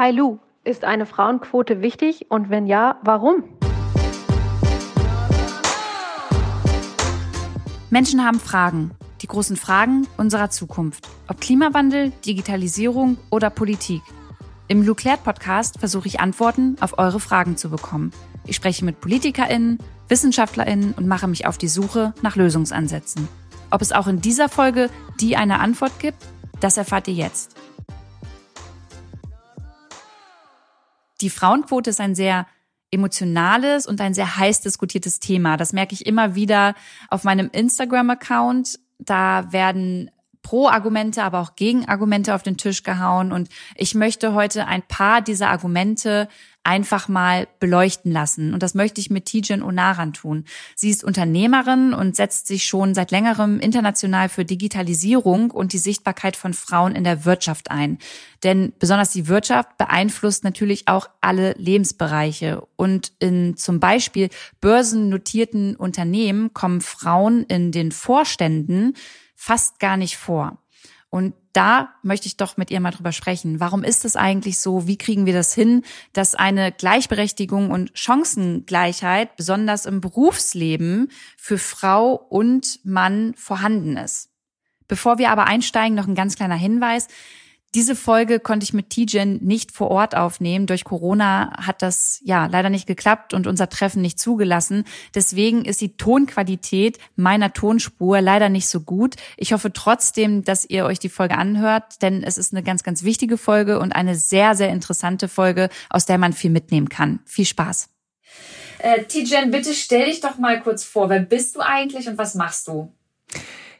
Hi Lu, ist eine Frauenquote wichtig und wenn ja, warum? Menschen haben Fragen, die großen Fragen unserer Zukunft. Ob Klimawandel, Digitalisierung oder Politik. Im Luclert Podcast versuche ich Antworten auf eure Fragen zu bekommen. Ich spreche mit PolitikerInnen, WissenschaftlerInnen und mache mich auf die Suche nach Lösungsansätzen. Ob es auch in dieser Folge die eine Antwort gibt, das erfahrt ihr jetzt. Die Frauenquote ist ein sehr emotionales und ein sehr heiß diskutiertes Thema. Das merke ich immer wieder auf meinem Instagram-Account. Da werden Pro-Argumente, aber auch Gegenargumente auf den Tisch gehauen. Und ich möchte heute ein paar dieser Argumente einfach mal beleuchten lassen. Und das möchte ich mit Tijen Onaran tun. Sie ist Unternehmerin und setzt sich schon seit längerem international für Digitalisierung und die Sichtbarkeit von Frauen in der Wirtschaft ein. Denn besonders die Wirtschaft beeinflusst natürlich auch alle Lebensbereiche. Und in zum Beispiel börsennotierten Unternehmen kommen Frauen in den Vorständen fast gar nicht vor. Und da möchte ich doch mit ihr mal drüber sprechen. Warum ist es eigentlich so? Wie kriegen wir das hin, dass eine Gleichberechtigung und Chancengleichheit besonders im Berufsleben für Frau und Mann vorhanden ist? Bevor wir aber einsteigen, noch ein ganz kleiner Hinweis. Diese Folge konnte ich mit Tijen nicht vor Ort aufnehmen. Durch Corona hat das ja leider nicht geklappt und unser Treffen nicht zugelassen. Deswegen ist die Tonqualität meiner Tonspur leider nicht so gut. Ich hoffe trotzdem, dass ihr euch die Folge anhört, denn es ist eine ganz, ganz wichtige Folge und eine sehr, sehr interessante Folge, aus der man viel mitnehmen kann. Viel Spaß. Äh, Tijen, bitte stell dich doch mal kurz vor. Wer bist du eigentlich und was machst du?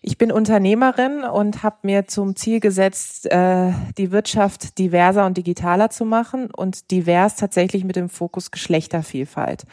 Ich bin Unternehmerin und habe mir zum Ziel gesetzt, äh, die Wirtschaft diverser und digitaler zu machen und divers tatsächlich mit dem Fokus Geschlechtervielfalt.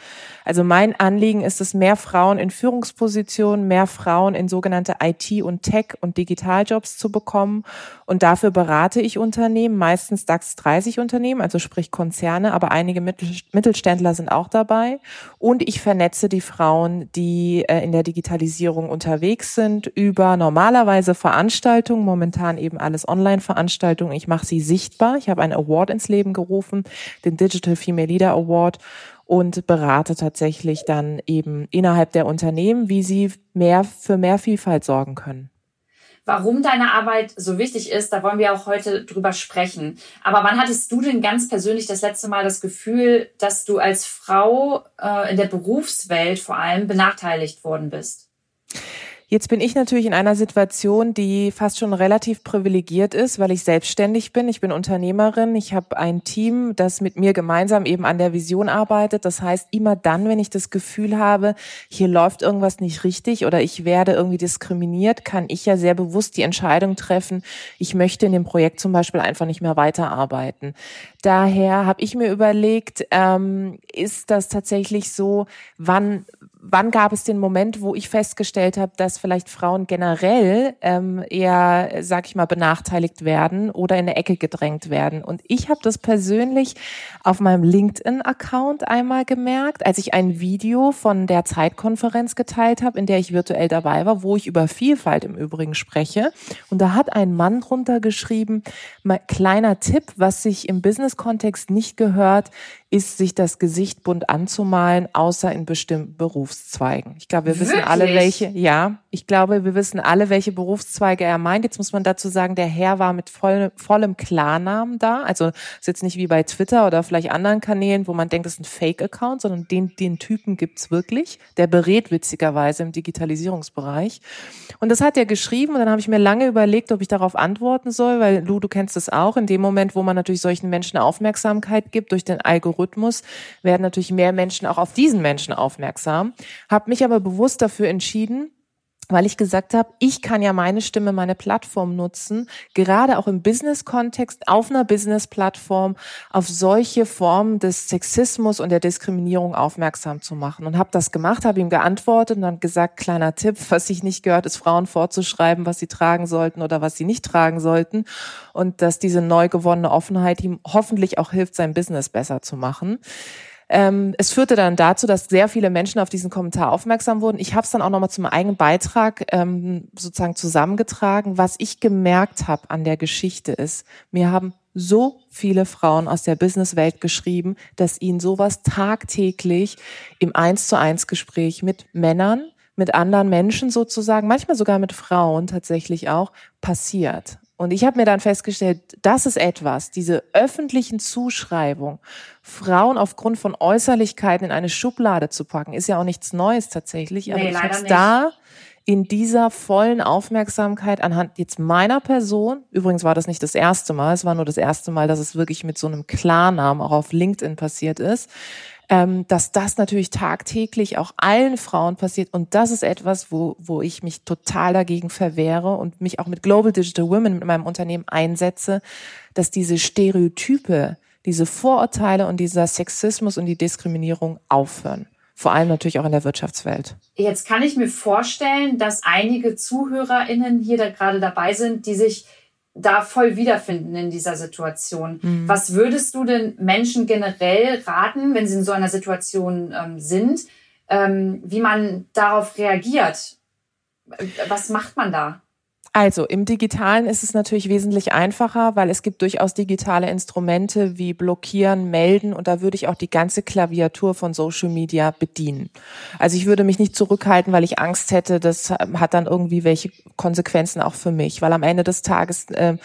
Also mein Anliegen ist es, mehr Frauen in Führungspositionen, mehr Frauen in sogenannte IT- und Tech- und Digitaljobs zu bekommen. Und dafür berate ich Unternehmen, meistens DAX 30 Unternehmen, also sprich Konzerne, aber einige Mittelständler sind auch dabei. Und ich vernetze die Frauen, die äh, in der Digitalisierung unterwegs sind, über über normalerweise Veranstaltungen, momentan eben alles Online-Veranstaltungen. Ich mache sie sichtbar. Ich habe einen Award ins Leben gerufen, den Digital Female Leader Award und berate tatsächlich dann eben innerhalb der Unternehmen, wie sie mehr für mehr Vielfalt sorgen können. Warum deine Arbeit so wichtig ist, da wollen wir auch heute drüber sprechen. Aber wann hattest du denn ganz persönlich das letzte Mal das Gefühl, dass du als Frau äh, in der Berufswelt vor allem benachteiligt worden bist? Jetzt bin ich natürlich in einer Situation, die fast schon relativ privilegiert ist, weil ich selbstständig bin. Ich bin Unternehmerin. Ich habe ein Team, das mit mir gemeinsam eben an der Vision arbeitet. Das heißt, immer dann, wenn ich das Gefühl habe, hier läuft irgendwas nicht richtig oder ich werde irgendwie diskriminiert, kann ich ja sehr bewusst die Entscheidung treffen, ich möchte in dem Projekt zum Beispiel einfach nicht mehr weiterarbeiten. Daher habe ich mir überlegt, ähm, ist das tatsächlich so, wann wann gab es den Moment, wo ich festgestellt habe, dass vielleicht Frauen generell ähm, eher, sag ich mal, benachteiligt werden oder in eine Ecke gedrängt werden? Und ich habe das persönlich auf meinem LinkedIn-Account einmal gemerkt, als ich ein Video von der Zeitkonferenz geteilt habe, in der ich virtuell dabei war, wo ich über Vielfalt im Übrigen spreche. Und da hat ein Mann drunter geschrieben, kleiner Tipp, was sich im Business-Kontext nicht gehört, ist, sich das Gesicht bunt anzumalen, außer in bestimmten Berufszweigen. Ich glaube, wir Wirklich? wissen alle, welche, ja, ich glaube, wir wissen alle, welche Berufszweige er meint. Jetzt muss man dazu sagen, der Herr war mit voll, vollem Klarnamen da. Also ist jetzt nicht wie bei Twitter oder vielleicht anderen Kanälen, wo man denkt, das ist ein Fake-Account, sondern den, den Typen gibt's wirklich. Der berät witzigerweise im Digitalisierungsbereich. Und das hat er geschrieben und dann habe ich mir lange überlegt, ob ich darauf antworten soll, weil Lu, du kennst es auch, in dem Moment, wo man natürlich solchen Menschen Aufmerksamkeit gibt durch den Algorithmus, Algorithmus werden natürlich mehr Menschen auch auf diesen Menschen aufmerksam. Habe mich aber bewusst dafür entschieden, weil ich gesagt habe, ich kann ja meine Stimme, meine Plattform nutzen, gerade auch im Business-Kontext, auf einer Business-Plattform, auf solche Formen des Sexismus und der Diskriminierung aufmerksam zu machen. Und habe das gemacht, habe ihm geantwortet und dann gesagt, kleiner Tipp, was ich nicht gehört, ist Frauen vorzuschreiben, was sie tragen sollten oder was sie nicht tragen sollten. Und dass diese neu gewonnene Offenheit ihm hoffentlich auch hilft, sein Business besser zu machen. Ähm, es führte dann dazu, dass sehr viele Menschen auf diesen Kommentar aufmerksam wurden. Ich habe es dann auch nochmal zum eigenen Beitrag ähm, sozusagen zusammengetragen. Was ich gemerkt habe an der Geschichte ist, mir haben so viele Frauen aus der Businesswelt geschrieben, dass ihnen sowas tagtäglich im Eins zu eins Gespräch mit Männern, mit anderen Menschen sozusagen, manchmal sogar mit Frauen tatsächlich auch passiert. Und ich habe mir dann festgestellt, das ist etwas, diese öffentlichen Zuschreibung, Frauen aufgrund von Äußerlichkeiten in eine Schublade zu packen, ist ja auch nichts Neues tatsächlich. Aber nee, ich habe da in dieser vollen Aufmerksamkeit anhand jetzt meiner Person, übrigens war das nicht das erste Mal, es war nur das erste Mal, dass es wirklich mit so einem Klarnamen auch auf LinkedIn passiert ist, dass das natürlich tagtäglich auch allen Frauen passiert. Und das ist etwas, wo, wo ich mich total dagegen verwehre und mich auch mit Global Digital Women mit meinem Unternehmen einsetze, dass diese Stereotype, diese Vorurteile und dieser Sexismus und die Diskriminierung aufhören vor allem natürlich auch in der Wirtschaftswelt. Jetzt kann ich mir vorstellen, dass einige ZuhörerInnen hier da gerade dabei sind, die sich da voll wiederfinden in dieser Situation. Mhm. Was würdest du denn Menschen generell raten, wenn sie in so einer Situation ähm, sind, ähm, wie man darauf reagiert? Was macht man da? Also im digitalen ist es natürlich wesentlich einfacher, weil es gibt durchaus digitale Instrumente wie blockieren, melden und da würde ich auch die ganze Klaviatur von Social Media bedienen. Also ich würde mich nicht zurückhalten, weil ich Angst hätte, das hat dann irgendwie welche Konsequenzen auch für mich, weil am Ende des Tages äh,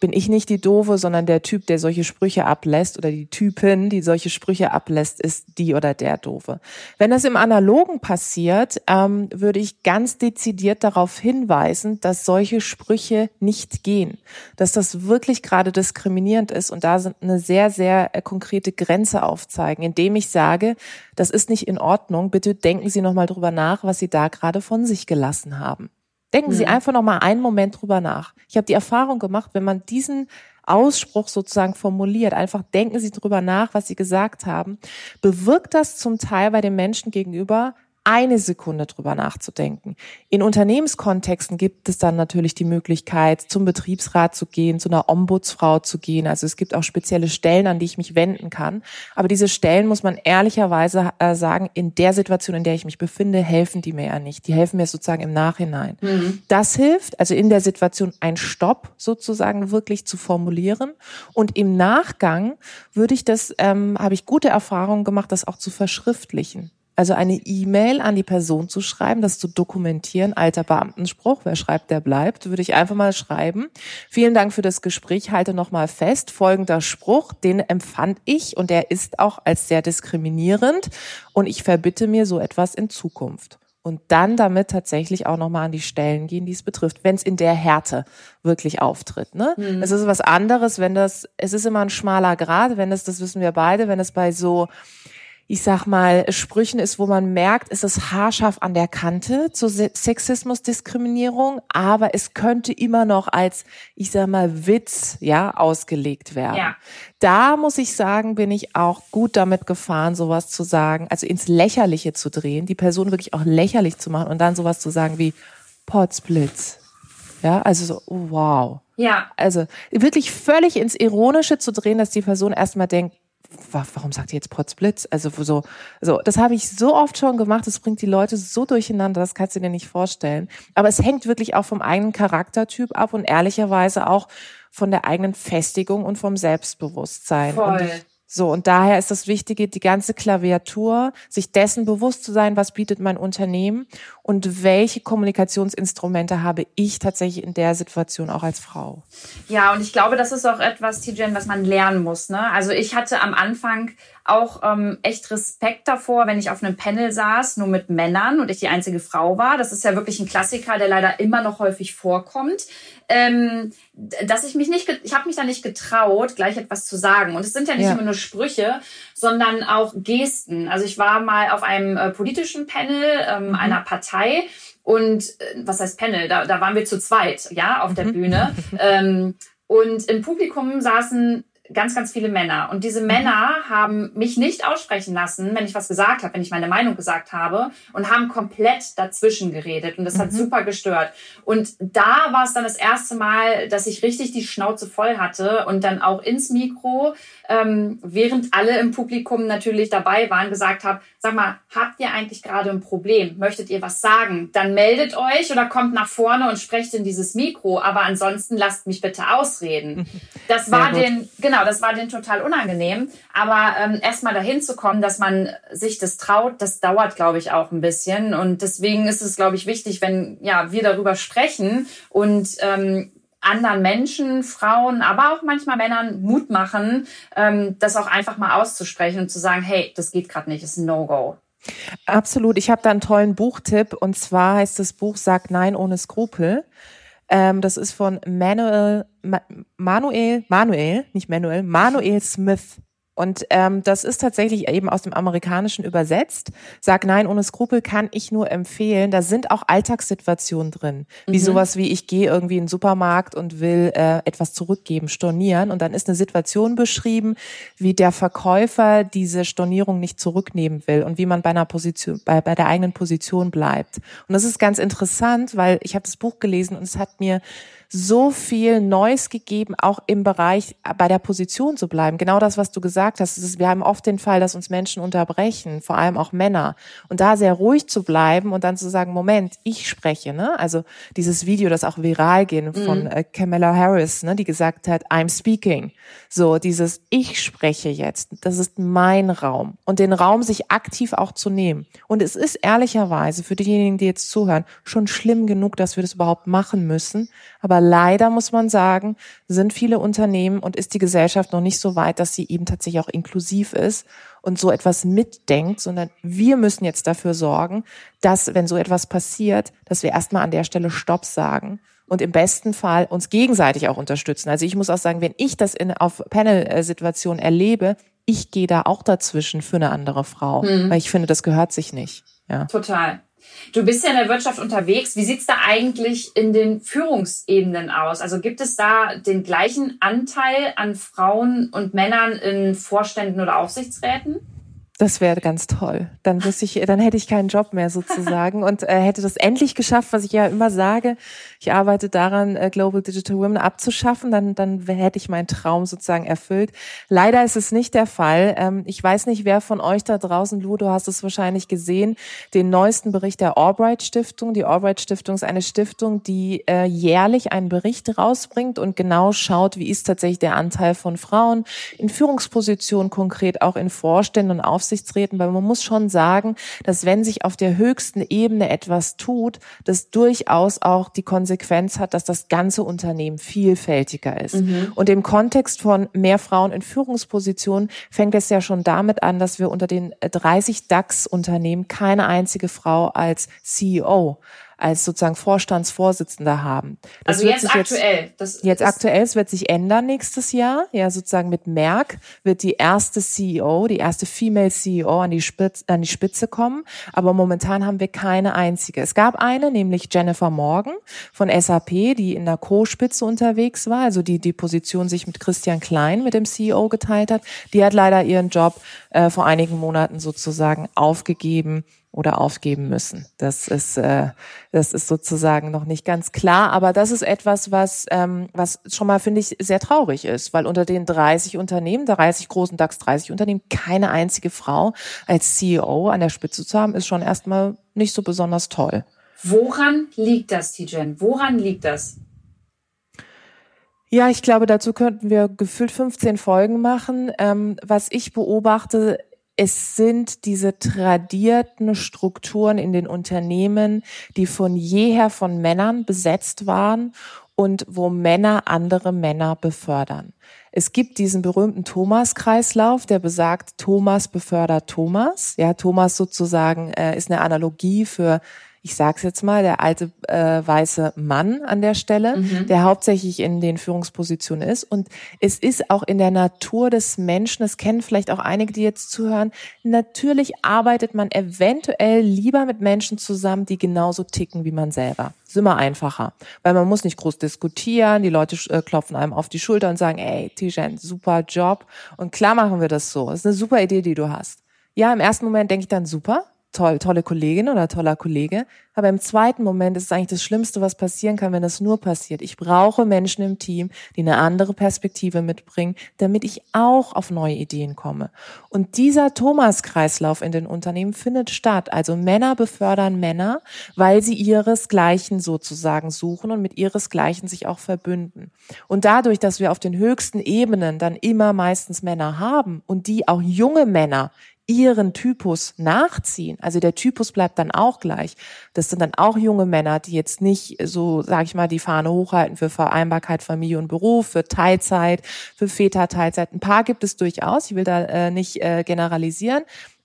bin ich nicht die Doofe, sondern der Typ, der solche Sprüche ablässt oder die Typin, die solche Sprüche ablässt, ist die oder der Doofe. Wenn das im Analogen passiert, ähm, würde ich ganz dezidiert darauf hinweisen, dass solche Sprüche nicht gehen, dass das wirklich gerade diskriminierend ist und da sind eine sehr, sehr äh, konkrete Grenze aufzeigen, indem ich sage, das ist nicht in Ordnung, bitte denken Sie nochmal drüber nach, was Sie da gerade von sich gelassen haben. Denken Sie mhm. einfach noch mal einen Moment drüber nach. Ich habe die Erfahrung gemacht, wenn man diesen Ausspruch sozusagen formuliert, einfach denken Sie drüber nach, was Sie gesagt haben, bewirkt das zum Teil bei den Menschen gegenüber eine Sekunde drüber nachzudenken. In Unternehmenskontexten gibt es dann natürlich die Möglichkeit, zum Betriebsrat zu gehen, zu einer Ombudsfrau zu gehen. Also es gibt auch spezielle Stellen, an die ich mich wenden kann. Aber diese Stellen, muss man ehrlicherweise äh, sagen, in der Situation, in der ich mich befinde, helfen die mir ja nicht. Die helfen mir sozusagen im Nachhinein. Mhm. Das hilft, also in der Situation ein Stopp sozusagen wirklich zu formulieren. Und im Nachgang würde ich das, ähm, habe ich gute Erfahrungen gemacht, das auch zu verschriftlichen. Also eine E-Mail an die Person zu schreiben, das zu dokumentieren, alter Beamtenspruch, wer schreibt, der bleibt, würde ich einfach mal schreiben. Vielen Dank für das Gespräch, halte nochmal fest, folgender Spruch, den empfand ich und der ist auch als sehr diskriminierend und ich verbitte mir so etwas in Zukunft. Und dann damit tatsächlich auch nochmal an die Stellen gehen, die es betrifft, wenn es in der Härte wirklich auftritt. Ne? Mhm. Es ist was anderes, wenn das, es ist immer ein schmaler Grad, wenn es, das wissen wir beide, wenn es bei so ich sag mal, Sprüchen ist, wo man merkt, es ist haarscharf an der Kante zu Sexismus, Diskriminierung, aber es könnte immer noch als, ich sag mal, Witz, ja, ausgelegt werden. Ja. Da muss ich sagen, bin ich auch gut damit gefahren, sowas zu sagen, also ins Lächerliche zu drehen, die Person wirklich auch lächerlich zu machen und dann sowas zu sagen wie Potsblitz. Ja, also so, oh, wow. Ja. Also wirklich völlig ins Ironische zu drehen, dass die Person erstmal denkt, warum sagt ihr jetzt Potzblitz? Also so, so, das habe ich so oft schon gemacht, das bringt die Leute so durcheinander, das kannst du dir nicht vorstellen. Aber es hängt wirklich auch vom eigenen Charaktertyp ab und ehrlicherweise auch von der eigenen Festigung und vom Selbstbewusstsein. Voll. Und so, und daher ist das Wichtige, die ganze Klaviatur, sich dessen bewusst zu sein, was bietet mein Unternehmen und welche Kommunikationsinstrumente habe ich tatsächlich in der Situation auch als Frau. Ja, und ich glaube, das ist auch etwas, Tijen, was man lernen muss. Ne? Also ich hatte am Anfang auch ähm, echt Respekt davor, wenn ich auf einem Panel saß, nur mit Männern und ich die einzige Frau war. Das ist ja wirklich ein Klassiker, der leider immer noch häufig vorkommt ähm, dass ich mich nicht, ich habe mich da nicht getraut, gleich etwas zu sagen. Und es sind ja nicht ja. immer nur Sprüche, sondern auch Gesten. Also ich war mal auf einem äh, politischen Panel ähm, mhm. einer Partei und äh, was heißt Panel? Da, da waren wir zu zweit, ja, auf der mhm. Bühne. ähm, und im Publikum saßen ganz, ganz viele Männer. Und diese Männer haben mich nicht aussprechen lassen, wenn ich was gesagt habe, wenn ich meine Meinung gesagt habe und haben komplett dazwischen geredet. Und das hat mhm. super gestört. Und da war es dann das erste Mal, dass ich richtig die Schnauze voll hatte und dann auch ins Mikro, ähm, während alle im Publikum natürlich dabei waren, gesagt habe, sag mal, habt ihr eigentlich gerade ein Problem? Möchtet ihr was sagen? Dann meldet euch oder kommt nach vorne und sprecht in dieses Mikro. Aber ansonsten lasst mich bitte ausreden. Das war den, genau, das war den total unangenehm. Aber ähm, erstmal dahin zu kommen, dass man sich das traut, das dauert, glaube ich, auch ein bisschen. Und deswegen ist es, glaube ich, wichtig, wenn ja wir darüber sprechen und ähm, anderen Menschen, Frauen, aber auch manchmal Männern Mut machen, ähm, das auch einfach mal auszusprechen und zu sagen, hey, das geht gerade nicht, ist ein No-Go. Absolut. Ich habe da einen tollen Buchtipp und zwar heißt das Buch Sag Nein ohne Skrupel. Ähm, das ist von Manuel, Manuel, Manuel, nicht Manuel, Manuel Smith. Und ähm, das ist tatsächlich eben aus dem Amerikanischen übersetzt. Sag nein ohne Skrupel kann ich nur empfehlen. Da sind auch Alltagssituationen drin, wie mhm. sowas wie ich gehe irgendwie in den Supermarkt und will äh, etwas zurückgeben, stornieren. Und dann ist eine Situation beschrieben, wie der Verkäufer diese Stornierung nicht zurücknehmen will und wie man bei einer Position, bei, bei der eigenen Position bleibt. Und das ist ganz interessant, weil ich habe das Buch gelesen und es hat mir so viel Neues gegeben, auch im Bereich bei der Position zu bleiben. Genau das, was du gesagt hast. Ist, wir haben oft den Fall, dass uns Menschen unterbrechen, vor allem auch Männer. Und da sehr ruhig zu bleiben und dann zu sagen, Moment, ich spreche. Ne? Also dieses Video, das auch viral ging von mhm. äh, Kamala Harris, ne, die gesagt hat, I'm speaking. So dieses Ich spreche jetzt. Das ist mein Raum. Und den Raum sich aktiv auch zu nehmen. Und es ist ehrlicherweise für diejenigen, die jetzt zuhören, schon schlimm genug, dass wir das überhaupt machen müssen. Aber leider muss man sagen, sind viele Unternehmen und ist die Gesellschaft noch nicht so weit, dass sie eben tatsächlich auch inklusiv ist und so etwas mitdenkt, sondern wir müssen jetzt dafür sorgen, dass, wenn so etwas passiert, dass wir erstmal an der Stelle Stopp sagen und im besten Fall uns gegenseitig auch unterstützen. Also ich muss auch sagen, wenn ich das in, auf Panel-Situationen erlebe, ich gehe da auch dazwischen für eine andere Frau, mhm. weil ich finde, das gehört sich nicht. Ja. Total. Du bist ja in der Wirtschaft unterwegs. Wie sieht's da eigentlich in den Führungsebenen aus? Also gibt es da den gleichen Anteil an Frauen und Männern in Vorständen oder Aufsichtsräten? Das wäre ganz toll. Dann müsste ich, dann hätte ich keinen Job mehr sozusagen und äh, hätte das endlich geschafft, was ich ja immer sage. Ich arbeite daran, äh, Global Digital Women abzuschaffen. Dann, dann hätte ich meinen Traum sozusagen erfüllt. Leider ist es nicht der Fall. Ähm, ich weiß nicht, wer von euch da draußen, Ludo, hast es wahrscheinlich gesehen, den neuesten Bericht der Albright Stiftung. Die Albright Stiftung ist eine Stiftung, die äh, jährlich einen Bericht rausbringt und genau schaut, wie ist tatsächlich der Anteil von Frauen in Führungspositionen, konkret auch in Vorständen und Aufsichtsräten Aufsichtsräten, weil man muss schon sagen, dass wenn sich auf der höchsten Ebene etwas tut, das durchaus auch die Konsequenz hat, dass das ganze Unternehmen vielfältiger ist. Mhm. Und im Kontext von mehr Frauen in Führungspositionen fängt es ja schon damit an, dass wir unter den 30 DAX-Unternehmen keine einzige Frau als CEO als sozusagen Vorstandsvorsitzender haben. Das also jetzt aktuell. Jetzt, das, jetzt aktuell, es wird sich ändern nächstes Jahr. Ja, sozusagen mit Merck wird die erste CEO, die erste Female CEO an die, Spitze, an die Spitze kommen. Aber momentan haben wir keine einzige. Es gab eine, nämlich Jennifer Morgan von SAP, die in der Co-Spitze unterwegs war, also die die Position sich mit Christian Klein, mit dem CEO geteilt hat. Die hat leider ihren Job äh, vor einigen Monaten sozusagen aufgegeben oder aufgeben müssen. Das ist, äh, das ist sozusagen noch nicht ganz klar, aber das ist etwas, was, ähm, was schon mal, finde ich, sehr traurig ist, weil unter den 30 Unternehmen, 30 großen DAX 30 Unternehmen, keine einzige Frau als CEO an der Spitze zu haben, ist schon erstmal nicht so besonders toll. Woran liegt das, Tijen? Woran liegt das? Ja, ich glaube, dazu könnten wir gefühlt 15 Folgen machen. Ähm, was ich beobachte, es sind diese tradierten Strukturen in den Unternehmen, die von jeher von Männern besetzt waren und wo Männer andere Männer befördern. Es gibt diesen berühmten Thomas-Kreislauf, der besagt, Thomas befördert Thomas. Ja, Thomas sozusagen äh, ist eine Analogie für ich sag's jetzt mal, der alte äh, weiße Mann an der Stelle, mhm. der hauptsächlich in den Führungspositionen ist. Und es ist auch in der Natur des Menschen, das kennen vielleicht auch einige, die jetzt zuhören, natürlich arbeitet man eventuell lieber mit Menschen zusammen, die genauso ticken wie man selber. ist immer einfacher, weil man muss nicht groß diskutieren, die Leute äh, klopfen einem auf die Schulter und sagen, ey, Tijen, super Job. Und klar machen wir das so. Das ist eine super Idee, die du hast. Ja, im ersten Moment denke ich dann super, toll, tolle Kollegin oder toller Kollege. Aber im zweiten Moment ist es eigentlich das Schlimmste, was passieren kann, wenn das nur passiert. Ich brauche Menschen im Team, die eine andere Perspektive mitbringen, damit ich auch auf neue Ideen komme. Und dieser Thomas-Kreislauf in den Unternehmen findet statt. Also Männer befördern Männer, weil sie ihresgleichen sozusagen suchen und mit ihresgleichen sich auch verbünden. Und dadurch, dass wir auf den höchsten Ebenen dann immer meistens Männer haben und die auch junge Männer ihren Typus nachziehen. Also der Typus bleibt dann auch gleich. Das sind dann auch junge Männer, die jetzt nicht so, sag ich mal, die Fahne hochhalten für Vereinbarkeit Familie und Beruf, für Teilzeit, für Väterteilzeit. Ein paar gibt es durchaus. Ich will da äh, nicht äh, generalisieren.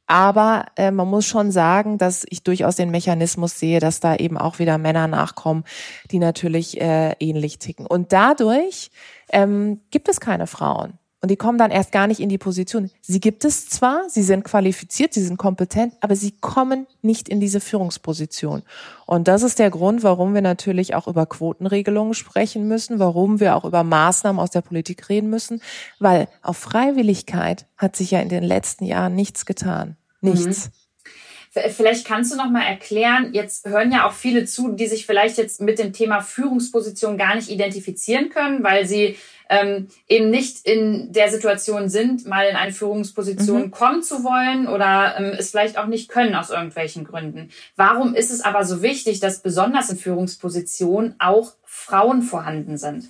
Aber äh, man muss schon sagen, dass ich durchaus den Mechanismus sehe, dass da eben auch wieder Männer nachkommen, die natürlich äh, ähnlich ticken. Und dadurch ähm, gibt es keine Frauen. Und die kommen dann erst gar nicht in die Position. Sie gibt es zwar, sie sind qualifiziert, sie sind kompetent, aber sie kommen nicht in diese Führungsposition. Und das ist der Grund, warum wir natürlich auch über Quotenregelungen sprechen müssen, warum wir auch über Maßnahmen aus der Politik reden müssen, weil auf Freiwilligkeit hat sich ja in den letzten Jahren nichts getan. Nichts. Mhm. Vielleicht kannst du noch mal erklären, jetzt hören ja auch viele zu, die sich vielleicht jetzt mit dem Thema Führungsposition gar nicht identifizieren können, weil sie ähm, eben nicht in der Situation sind, mal in eine Führungsposition mhm. kommen zu wollen oder ähm, es vielleicht auch nicht können aus irgendwelchen Gründen. Warum ist es aber so wichtig, dass besonders in Führungspositionen auch Frauen vorhanden sind?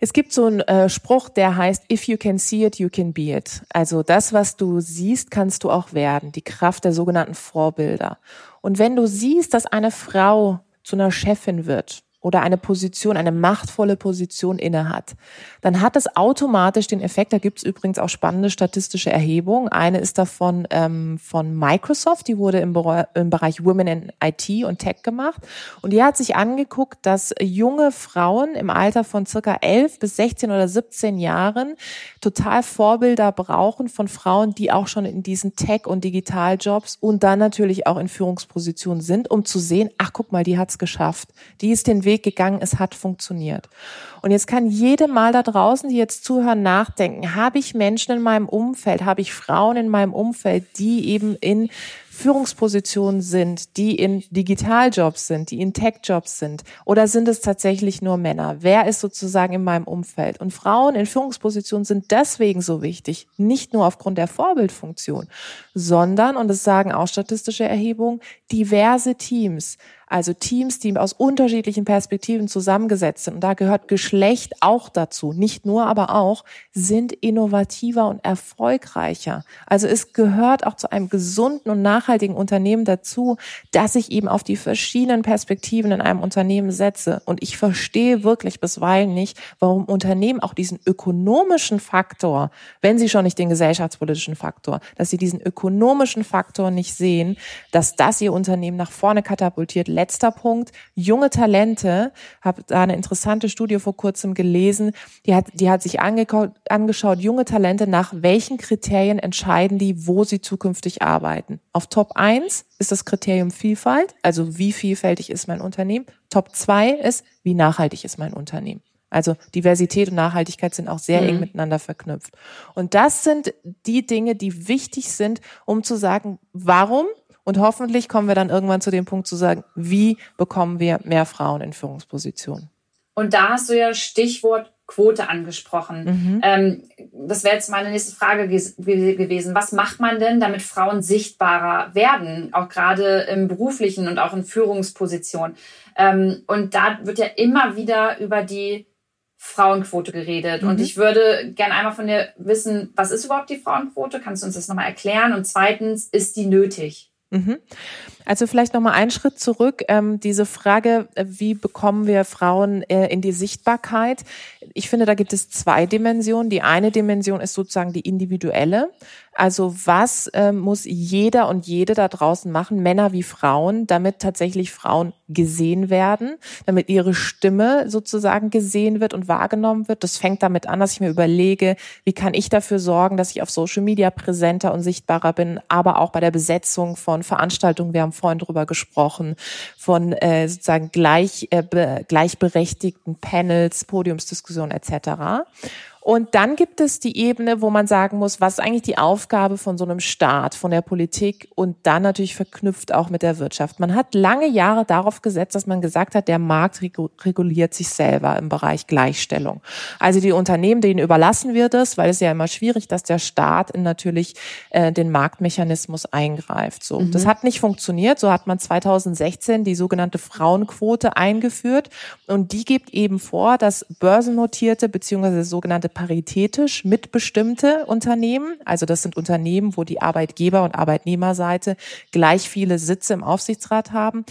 Es gibt so einen äh, Spruch, der heißt, if you can see it, you can be it. Also das, was du siehst, kannst du auch werden. Die Kraft der sogenannten Vorbilder. Und wenn du siehst, dass eine Frau zu einer Chefin wird, oder eine Position, eine machtvolle Position innehat, dann hat es automatisch den Effekt, da gibt es übrigens auch spannende statistische Erhebungen. Eine ist davon ähm, von Microsoft, die wurde im, im Bereich Women in IT und Tech gemacht. Und die hat sich angeguckt, dass junge Frauen im Alter von circa 11 bis 16 oder 17 Jahren total Vorbilder brauchen von Frauen, die auch schon in diesen Tech- und Digitaljobs und dann natürlich auch in Führungspositionen sind, um zu sehen, ach guck mal, die hat's geschafft. Die ist den gegangen, es hat funktioniert. Und jetzt kann jede mal da draußen, die jetzt zuhören, nachdenken, habe ich Menschen in meinem Umfeld, habe ich Frauen in meinem Umfeld, die eben in Führungspositionen sind, die in Digitaljobs sind, die in Techjobs sind? Oder sind es tatsächlich nur Männer? Wer ist sozusagen in meinem Umfeld? Und Frauen in Führungspositionen sind deswegen so wichtig, nicht nur aufgrund der Vorbildfunktion, sondern, und das sagen auch statistische Erhebungen, diverse Teams. Also Teams, die aus unterschiedlichen Perspektiven zusammengesetzt sind, und da gehört Geschlecht auch dazu, nicht nur, aber auch, sind innovativer und erfolgreicher. Also es gehört auch zu einem gesunden und nachhaltigen Unternehmen dazu, dass ich eben auf die verschiedenen Perspektiven in einem Unternehmen setze. Und ich verstehe wirklich bisweilen nicht, warum Unternehmen auch diesen ökonomischen Faktor, wenn sie schon nicht den gesellschaftspolitischen Faktor, dass sie diesen ökonomischen Faktor nicht sehen, dass das ihr Unternehmen nach vorne katapultiert, letzter Punkt, junge Talente, habe da eine interessante Studie vor kurzem gelesen, die hat, die hat sich angeschaut, junge Talente, nach welchen Kriterien entscheiden die, wo sie zukünftig arbeiten. Auf Top 1 ist das Kriterium Vielfalt, also wie vielfältig ist mein Unternehmen. Top 2 ist, wie nachhaltig ist mein Unternehmen. Also Diversität und Nachhaltigkeit sind auch sehr mhm. eng miteinander verknüpft. Und das sind die Dinge, die wichtig sind, um zu sagen, warum und hoffentlich kommen wir dann irgendwann zu dem Punkt zu sagen, wie bekommen wir mehr Frauen in Führungspositionen. Und da hast du ja Stichwort Quote angesprochen. Mhm. Ähm, das wäre jetzt meine nächste Frage gewesen. Was macht man denn, damit Frauen sichtbarer werden, auch gerade im beruflichen und auch in Führungspositionen? Ähm, und da wird ja immer wieder über die Frauenquote geredet. Mhm. Und ich würde gerne einmal von dir wissen, was ist überhaupt die Frauenquote? Kannst du uns das nochmal erklären? Und zweitens, ist die nötig? Mhm. Also vielleicht noch mal einen Schritt zurück. Ähm, diese Frage, äh, wie bekommen wir Frauen äh, in die Sichtbarkeit? Ich finde, da gibt es zwei Dimensionen. Die eine Dimension ist sozusagen die individuelle. Also was äh, muss jeder und jede da draußen machen, Männer wie Frauen, damit tatsächlich Frauen gesehen werden, damit ihre Stimme sozusagen gesehen wird und wahrgenommen wird. Das fängt damit an, dass ich mir überlege, wie kann ich dafür sorgen, dass ich auf Social Media präsenter und sichtbarer bin, aber auch bei der Besetzung von Veranstaltungen, wir haben vorhin drüber gesprochen, von äh, sozusagen gleich, äh, gleichberechtigten Panels, Podiumsdiskussionen etc. Und dann gibt es die Ebene, wo man sagen muss, was ist eigentlich die Aufgabe von so einem Staat, von der Politik und dann natürlich verknüpft auch mit der Wirtschaft. Man hat lange Jahre darauf gesetzt, dass man gesagt hat, der Markt reguliert sich selber im Bereich Gleichstellung. Also die Unternehmen, denen überlassen wird es, weil es ja immer schwierig, dass der Staat in natürlich äh, den Marktmechanismus eingreift. So, mhm. das hat nicht funktioniert. So hat man 2016 die sogenannte Frauenquote eingeführt und die gibt eben vor, dass börsennotierte beziehungsweise sogenannte paritätisch mitbestimmte Unternehmen, also das sind Unternehmen, wo die Arbeitgeber- und Arbeitnehmerseite gleich viele Sitze im Aufsichtsrat haben,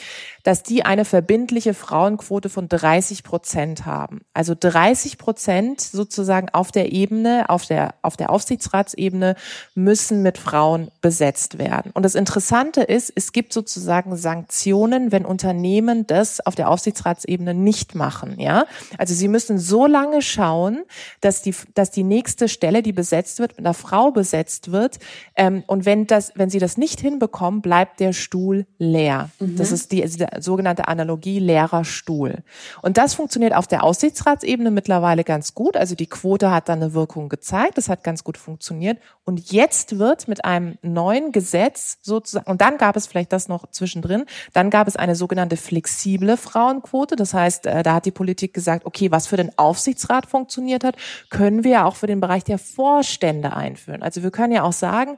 dass die eine verbindliche Frauenquote von 30 Prozent haben. Also 30 Prozent sozusagen auf der Ebene, auf der, auf der Aufsichtsratsebene müssen mit Frauen besetzt werden. Und das Interessante ist, es gibt sozusagen Sanktionen, wenn Unternehmen das auf der Aufsichtsratsebene nicht machen, ja. Also sie müssen so lange schauen, dass die, dass die nächste Stelle, die besetzt wird, mit einer Frau besetzt wird. Ähm, und wenn das, wenn sie das nicht hinbekommen, bleibt der Stuhl leer. Mhm. Das ist die, die sogenannte Analogie leerer Stuhl. Und das funktioniert auf der Aussichtsratsebene mittlerweile ganz gut. Also die Quote hat dann eine Wirkung gezeigt. Das hat ganz gut funktioniert. Und jetzt wird mit einem neuen Gesetz sozusagen, und dann gab es vielleicht das noch zwischendrin, dann gab es eine sogenannte flexible Frauenquote. Das heißt, äh, da hat die Politik gesagt, okay, was für den Aufsichtsrat funktioniert hat, können wir auch für den Bereich der Vorstände einführen. Also wir können ja auch sagen,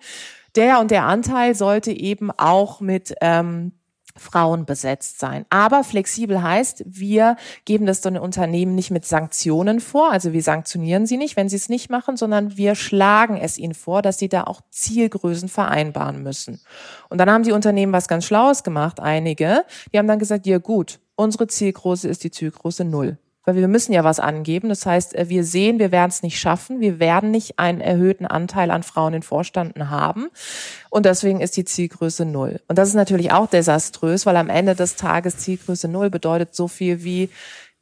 der und der Anteil sollte eben auch mit ähm, Frauen besetzt sein. Aber flexibel heißt, wir geben das den Unternehmen nicht mit Sanktionen vor, also wir sanktionieren sie nicht, wenn sie es nicht machen, sondern wir schlagen es ihnen vor, dass sie da auch Zielgrößen vereinbaren müssen. Und dann haben die Unternehmen was ganz Schlaues gemacht, einige, die haben dann gesagt, ja gut, unsere Zielgröße ist die Zielgröße null weil wir müssen ja was angeben. Das heißt, äh, wir sehen, wir werden es nicht schaffen. Wir werden nicht einen erhöhten Anteil an Frauen in Vorstanden haben. Und deswegen ist die Zielgröße null. Und das ist natürlich auch desaströs, weil am Ende des Tages Zielgröße null bedeutet so viel wie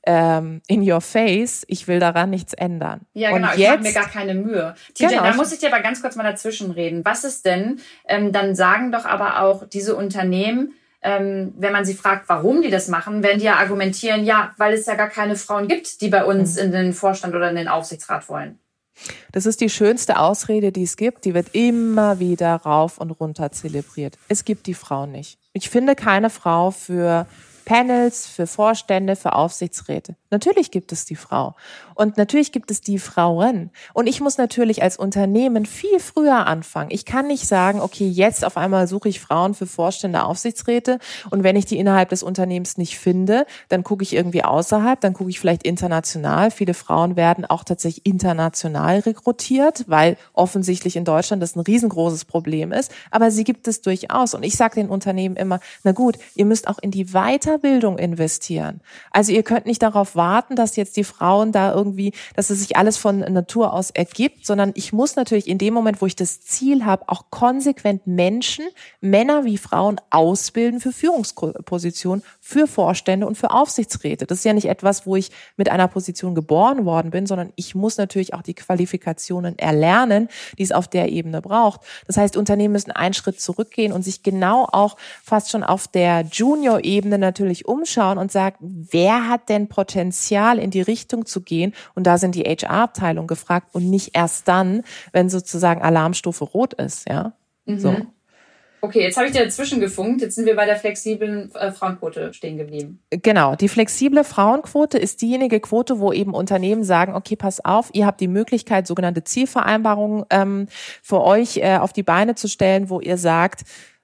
ähm, in your face, ich will daran nichts ändern. Ja, genau, und ich mache mir gar keine Mühe. Tite, genau. da muss ich dir aber ganz kurz mal dazwischen reden. Was ist denn, ähm, dann sagen doch aber auch diese Unternehmen, ähm, wenn man sie fragt, warum die das machen, werden die ja argumentieren, ja, weil es ja gar keine Frauen gibt, die bei uns mhm. in den Vorstand oder in den Aufsichtsrat wollen. Das ist die schönste Ausrede, die es gibt. Die wird immer wieder rauf und runter zelebriert. Es gibt die Frau nicht. Ich finde keine Frau für Panels, für Vorstände, für Aufsichtsräte. Natürlich gibt es die Frau. Und natürlich gibt es die Frauen. Und ich muss natürlich als Unternehmen viel früher anfangen. Ich kann nicht sagen, okay, jetzt auf einmal suche ich Frauen für Vorstände, Aufsichtsräte. Und wenn ich die innerhalb des Unternehmens nicht finde, dann gucke ich irgendwie außerhalb, dann gucke ich vielleicht international. Viele Frauen werden auch tatsächlich international rekrutiert, weil offensichtlich in Deutschland das ein riesengroßes Problem ist. Aber sie gibt es durchaus. Und ich sage den Unternehmen immer, na gut, ihr müsst auch in die Weiterbildung investieren. Also ihr könnt nicht darauf warten, dass jetzt die Frauen da irgendwie irgendwie, dass es sich alles von Natur aus ergibt, sondern ich muss natürlich in dem Moment, wo ich das Ziel habe, auch konsequent Menschen, Männer wie Frauen ausbilden für Führungspositionen, für Vorstände und für Aufsichtsräte. Das ist ja nicht etwas, wo ich mit einer Position geboren worden bin, sondern ich muss natürlich auch die Qualifikationen erlernen, die es auf der Ebene braucht. Das heißt, Unternehmen müssen einen Schritt zurückgehen und sich genau auch fast schon auf der Junior-Ebene natürlich umschauen und sagen, wer hat denn Potenzial in die Richtung zu gehen und da sind die HR-Abteilung gefragt und nicht erst dann, wenn sozusagen Alarmstufe rot ist, ja. Mhm. So. Okay, jetzt habe ich dir dazwischen gefunkt. Jetzt sind wir bei der flexiblen äh, Frauenquote stehen geblieben. Genau, die flexible Frauenquote ist diejenige Quote, wo eben Unternehmen sagen, okay, pass auf, ihr habt die Möglichkeit, sogenannte Zielvereinbarungen ähm, für euch äh, auf die Beine zu stellen, wo ihr sagt,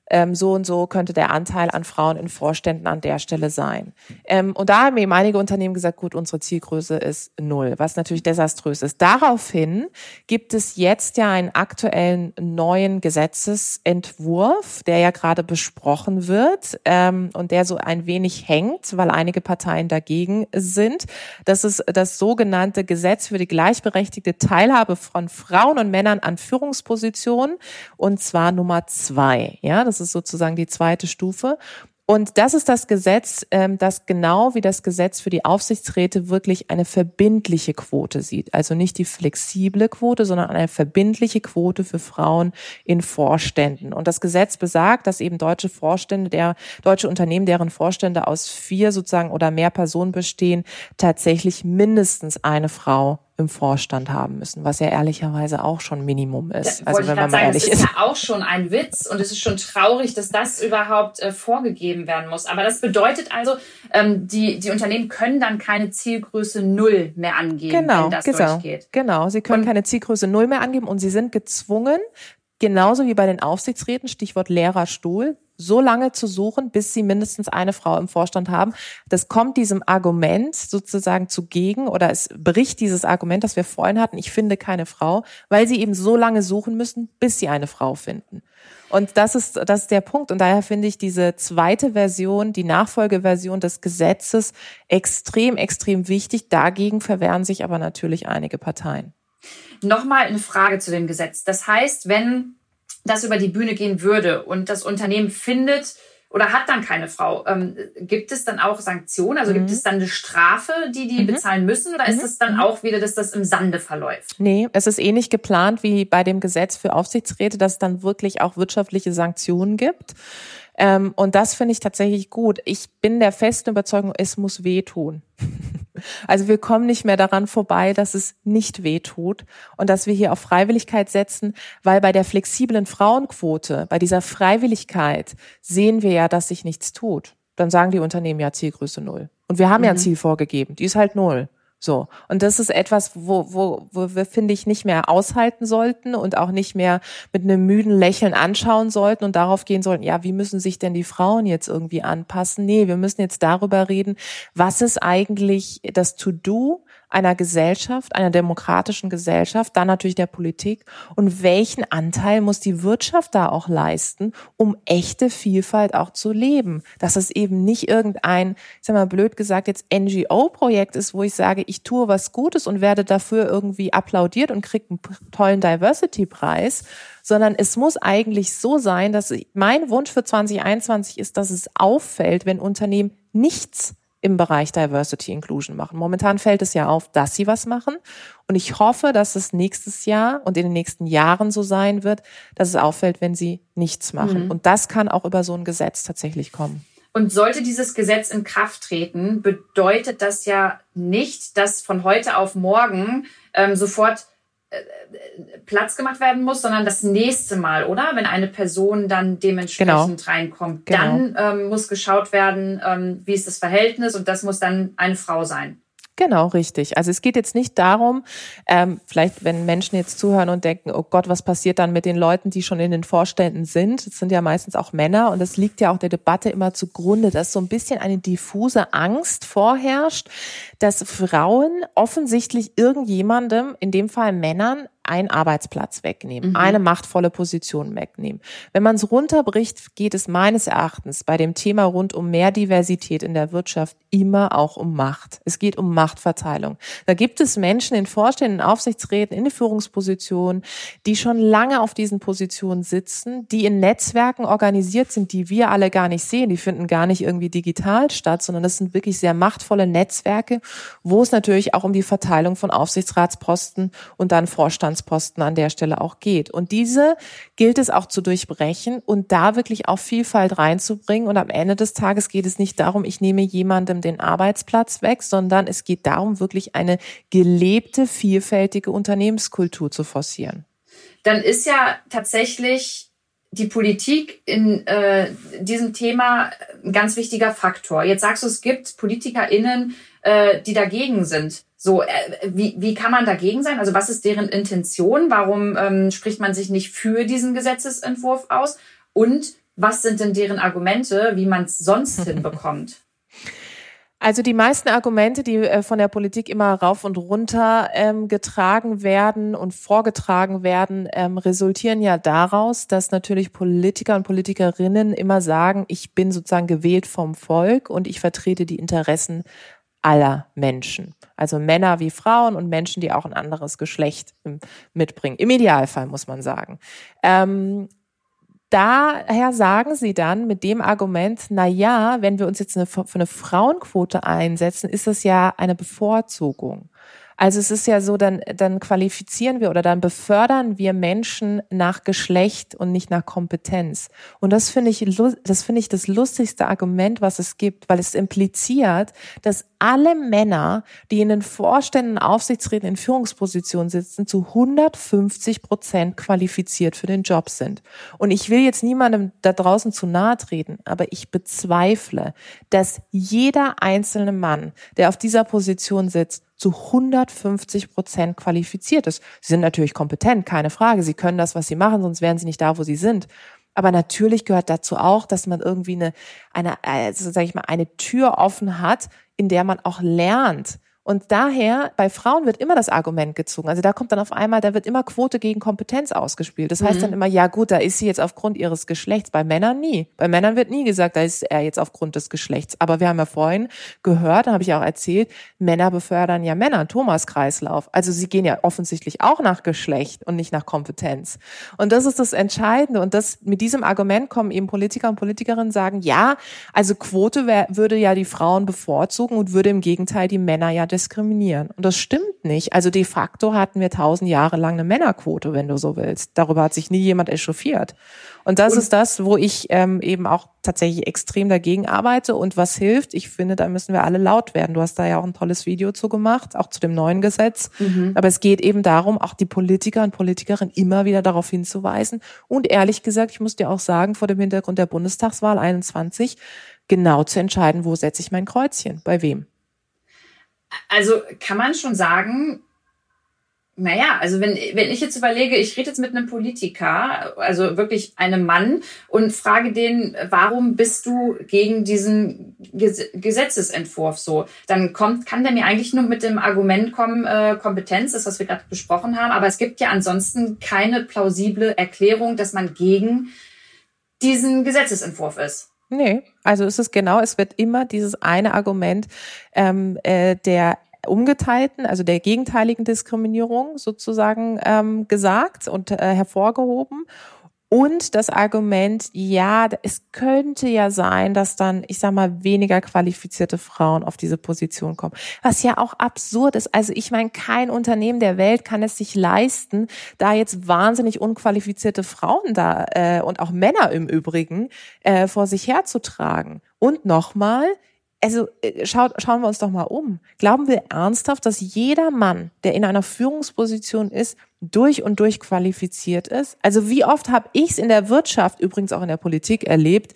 ähm, so und so könnte der Anteil an Frauen in Vorständen an der Stelle sein. Ähm, und da haben eben einige Unternehmen gesagt, gut, unsere Zielgröße ist null, was natürlich desaströs ist. Daraufhin gibt es jetzt ja einen aktuellen neuen Gesetzesentwurf, der ja gerade besprochen wird ähm, und der so ein wenig hängt, weil einige Parteien dagegen sind. Das ist das sogenannte Gesetz für die gleichberechtigte Teilhabe von Frauen und Männern an Führungspositionen und zwar Nummer zwei. Ja, das ist sozusagen die zweite Stufe. Und das ist das Gesetz, ähm, das genau wie das Gesetz für die Aufsichtsräte wirklich eine verbindliche Quote sieht. Also nicht die flexible Quote, sondern eine verbindliche Quote für Frauen in Vorständen. Und das Gesetz besagt, dass eben deutsche Vorstände, der deutsche Unternehmen, deren Vorstände aus vier sozusagen oder mehr Personen bestehen, tatsächlich mindestens eine Frau im Vorstand haben müssen, was ja ehrlicherweise auch schon Minimum ist. Ja, also wenn man mal sagen, ehrlich das ist, ist ja auch schon ein Witz und es ist schon traurig, dass das überhaupt äh, vorgegeben werden muss. Aber das bedeutet also, ähm, die die Unternehmen können dann keine Zielgröße null mehr angeben, genau, wenn das genau, durchgeht. Genau, sie können und, keine Zielgröße null mehr angeben und sie sind gezwungen, genauso wie bei den Aufsichtsräten, Stichwort Lehrerstuhl, so lange zu suchen, bis sie mindestens eine Frau im Vorstand haben. Das kommt diesem Argument sozusagen zugegen oder es bricht dieses Argument, das wir vorhin hatten, ich finde keine Frau, weil sie eben so lange suchen müssen, bis sie eine Frau finden. Und das ist, das ist der Punkt. Und daher finde ich diese zweite Version, die Nachfolgeversion des Gesetzes extrem, extrem wichtig. Dagegen verwehren sich aber natürlich einige Parteien. Nochmal eine Frage zu dem Gesetz. Das heißt, wenn das über die Bühne gehen würde und das Unternehmen findet oder hat dann keine Frau, ähm, gibt es dann auch Sanktionen? Also mhm. gibt es dann eine Strafe, die die mhm. bezahlen müssen? Oder mhm. ist es dann mhm. auch wieder, dass das im Sande verläuft? Nee, es ist ähnlich geplant wie bei dem Gesetz für Aufsichtsräte, dass es dann wirklich auch wirtschaftliche Sanktionen gibt. Ähm, und das finde ich tatsächlich gut. Ich bin der festen Überzeugung, es muss wehtun. Also wir kommen nicht mehr daran vorbei, dass es nicht wehtut und dass wir hier auf Freiwilligkeit setzen, weil bei der flexiblen Frauenquote, bei dieser Freiwilligkeit sehen wir ja, dass sich nichts tut. Dann sagen die Unternehmen ja Zielgröße null. Und wir haben mhm. ja ein mhm. Ziel vorgegeben, die ist halt null. So. Und das ist etwas, wo, wo, wo wir, finde ich, nicht mehr aushalten sollten und auch nicht mehr mit einem müden Lächeln anschauen sollten und darauf gehen sollten, ja, wie müssen sich denn die Frauen jetzt irgendwie anpassen? Nee, wir müssen jetzt darüber reden, was ist eigentlich das To-Do einer Gesellschaft, einer demokratischen Gesellschaft, dann natürlich der Politik und welchen Anteil muss die Wirtschaft da auch leisten, um echte Vielfalt auch zu leben. Dass es eben nicht irgendein, ich sag mal blöd gesagt, jetzt NGO-Projekt ist, wo ich sage, ich tue was Gutes und werde dafür irgendwie applaudiert und kriege einen tollen Diversity-Preis, sondern es muss eigentlich so sein, dass mein Wunsch für 2021 ist, dass es auffällt, wenn Unternehmen nichts im Bereich Diversity Inclusion machen. Momentan fällt es ja auf, dass sie was machen. Und ich hoffe, dass es nächstes Jahr und in den nächsten Jahren so sein wird, dass es auffällt, wenn sie nichts machen. Mhm. Und das kann auch über so ein Gesetz tatsächlich kommen. Und sollte dieses Gesetz in Kraft treten, bedeutet das ja nicht, dass von heute auf morgen ähm, sofort Platz gemacht werden muss, sondern das nächste Mal, oder? Wenn eine Person dann dementsprechend genau. reinkommt, genau. dann ähm, muss geschaut werden, ähm, wie ist das Verhältnis und das muss dann eine Frau sein. Genau, richtig. Also es geht jetzt nicht darum, ähm, vielleicht wenn Menschen jetzt zuhören und denken, oh Gott, was passiert dann mit den Leuten, die schon in den Vorständen sind? Das sind ja meistens auch Männer und das liegt ja auch der Debatte immer zugrunde, dass so ein bisschen eine diffuse Angst vorherrscht, dass Frauen offensichtlich irgendjemandem, in dem Fall Männern, einen Arbeitsplatz wegnehmen, mhm. eine machtvolle Position wegnehmen. Wenn man es runterbricht, geht es meines Erachtens bei dem Thema rund um mehr Diversität in der Wirtschaft immer auch um Macht. Es geht um Machtverteilung. Da gibt es Menschen in Vorständen, in Aufsichtsräten, in Führungspositionen, die schon lange auf diesen Positionen sitzen, die in Netzwerken organisiert sind, die wir alle gar nicht sehen. Die finden gar nicht irgendwie digital statt, sondern das sind wirklich sehr machtvolle Netzwerke, wo es natürlich auch um die Verteilung von Aufsichtsratsposten und dann Vorstand Vorstandsposten an der Stelle auch geht. Und diese gilt es auch zu durchbrechen und da wirklich auch Vielfalt reinzubringen. Und am Ende des Tages geht es nicht darum, ich nehme jemandem den Arbeitsplatz weg, sondern es geht darum, wirklich eine gelebte, vielfältige Unternehmenskultur zu forcieren. Dann ist ja tatsächlich die Politik in äh, diesem Thema ein ganz wichtiger Faktor. Jetzt sagst du, es gibt PolitikerInnen, äh, die dagegen sind. So, äh, wie, wie kann man dagegen sein? Also was ist deren Intention? Warum ähm, spricht man sich nicht für diesen Gesetzesentwurf aus? Und was sind denn deren Argumente, wie man es sonst hinbekommt? Also die meisten Argumente, die äh, von der Politik immer rauf und runter ähm, getragen werden und vorgetragen werden, ähm, resultieren ja daraus, dass natürlich Politiker und Politikerinnen immer sagen, ich bin sozusagen gewählt vom Volk und ich vertrete die Interessen aller Menschen. Also Männer wie Frauen und Menschen, die auch ein anderes Geschlecht mitbringen. Im Idealfall muss man sagen. Ähm, daher sagen sie dann mit dem Argument, na ja, wenn wir uns jetzt eine, für eine Frauenquote einsetzen, ist das ja eine Bevorzugung. Also es ist ja so, dann, dann qualifizieren wir oder dann befördern wir Menschen nach Geschlecht und nicht nach Kompetenz. Und das finde ich, das finde ich das lustigste Argument, was es gibt, weil es impliziert, dass alle Männer, die in den Vorständen, Aufsichtsräten, in Führungspositionen sitzen, zu 150 Prozent qualifiziert für den Job sind. Und ich will jetzt niemandem da draußen zu nahe treten, aber ich bezweifle, dass jeder einzelne Mann, der auf dieser Position sitzt, zu 150 Prozent qualifiziert ist. Sie sind natürlich kompetent, keine Frage. Sie können das, was sie machen, sonst wären sie nicht da, wo sie sind. Aber natürlich gehört dazu auch, dass man irgendwie eine, eine, also sag ich mal, eine Tür offen hat, in der man auch lernt. Und daher, bei Frauen wird immer das Argument gezogen. Also da kommt dann auf einmal, da wird immer Quote gegen Kompetenz ausgespielt. Das heißt mhm. dann immer, ja gut, da ist sie jetzt aufgrund ihres Geschlechts. Bei Männern nie. Bei Männern wird nie gesagt, da ist er jetzt aufgrund des Geschlechts. Aber wir haben ja vorhin gehört, da habe ich auch erzählt, Männer befördern ja Männer, Thomas Kreislauf. Also sie gehen ja offensichtlich auch nach Geschlecht und nicht nach Kompetenz. Und das ist das Entscheidende. Und das, mit diesem Argument kommen eben Politiker und Politikerinnen sagen, ja, also Quote wär, würde ja die Frauen bevorzugen und würde im Gegenteil die Männer ja diskriminieren. Und das stimmt nicht. Also de facto hatten wir tausend Jahre lang eine Männerquote, wenn du so willst. Darüber hat sich nie jemand echauffiert. Und das und ist das, wo ich ähm, eben auch tatsächlich extrem dagegen arbeite. Und was hilft, ich finde, da müssen wir alle laut werden. Du hast da ja auch ein tolles Video zu gemacht, auch zu dem neuen Gesetz. Mhm. Aber es geht eben darum, auch die Politiker und Politikerinnen immer wieder darauf hinzuweisen. Und ehrlich gesagt, ich muss dir auch sagen, vor dem Hintergrund der Bundestagswahl 21, genau zu entscheiden, wo setze ich mein Kreuzchen, bei wem. Also kann man schon sagen, naja, also wenn, wenn ich jetzt überlege, ich rede jetzt mit einem Politiker, also wirklich einem Mann, und frage den, warum bist du gegen diesen Gesetzesentwurf so, dann kommt, kann der mir eigentlich nur mit dem Argument kommen, äh, Kompetenz, das, was wir gerade besprochen haben, aber es gibt ja ansonsten keine plausible Erklärung, dass man gegen diesen Gesetzesentwurf ist. Nee, also es ist genau, es wird immer dieses eine Argument ähm, äh, der umgeteilten, also der gegenteiligen Diskriminierung sozusagen ähm, gesagt und äh, hervorgehoben. Und das Argument, ja, es könnte ja sein, dass dann, ich sag mal, weniger qualifizierte Frauen auf diese Position kommen. Was ja auch absurd ist. Also ich meine, kein Unternehmen der Welt kann es sich leisten, da jetzt wahnsinnig unqualifizierte Frauen da äh, und auch Männer im Übrigen äh, vor sich herzutragen. Und nochmal, also äh, schaut, schauen wir uns doch mal um. Glauben wir ernsthaft, dass jeder Mann, der in einer Führungsposition ist, durch und durch qualifiziert ist? Also wie oft habe ich es in der Wirtschaft, übrigens auch in der Politik erlebt,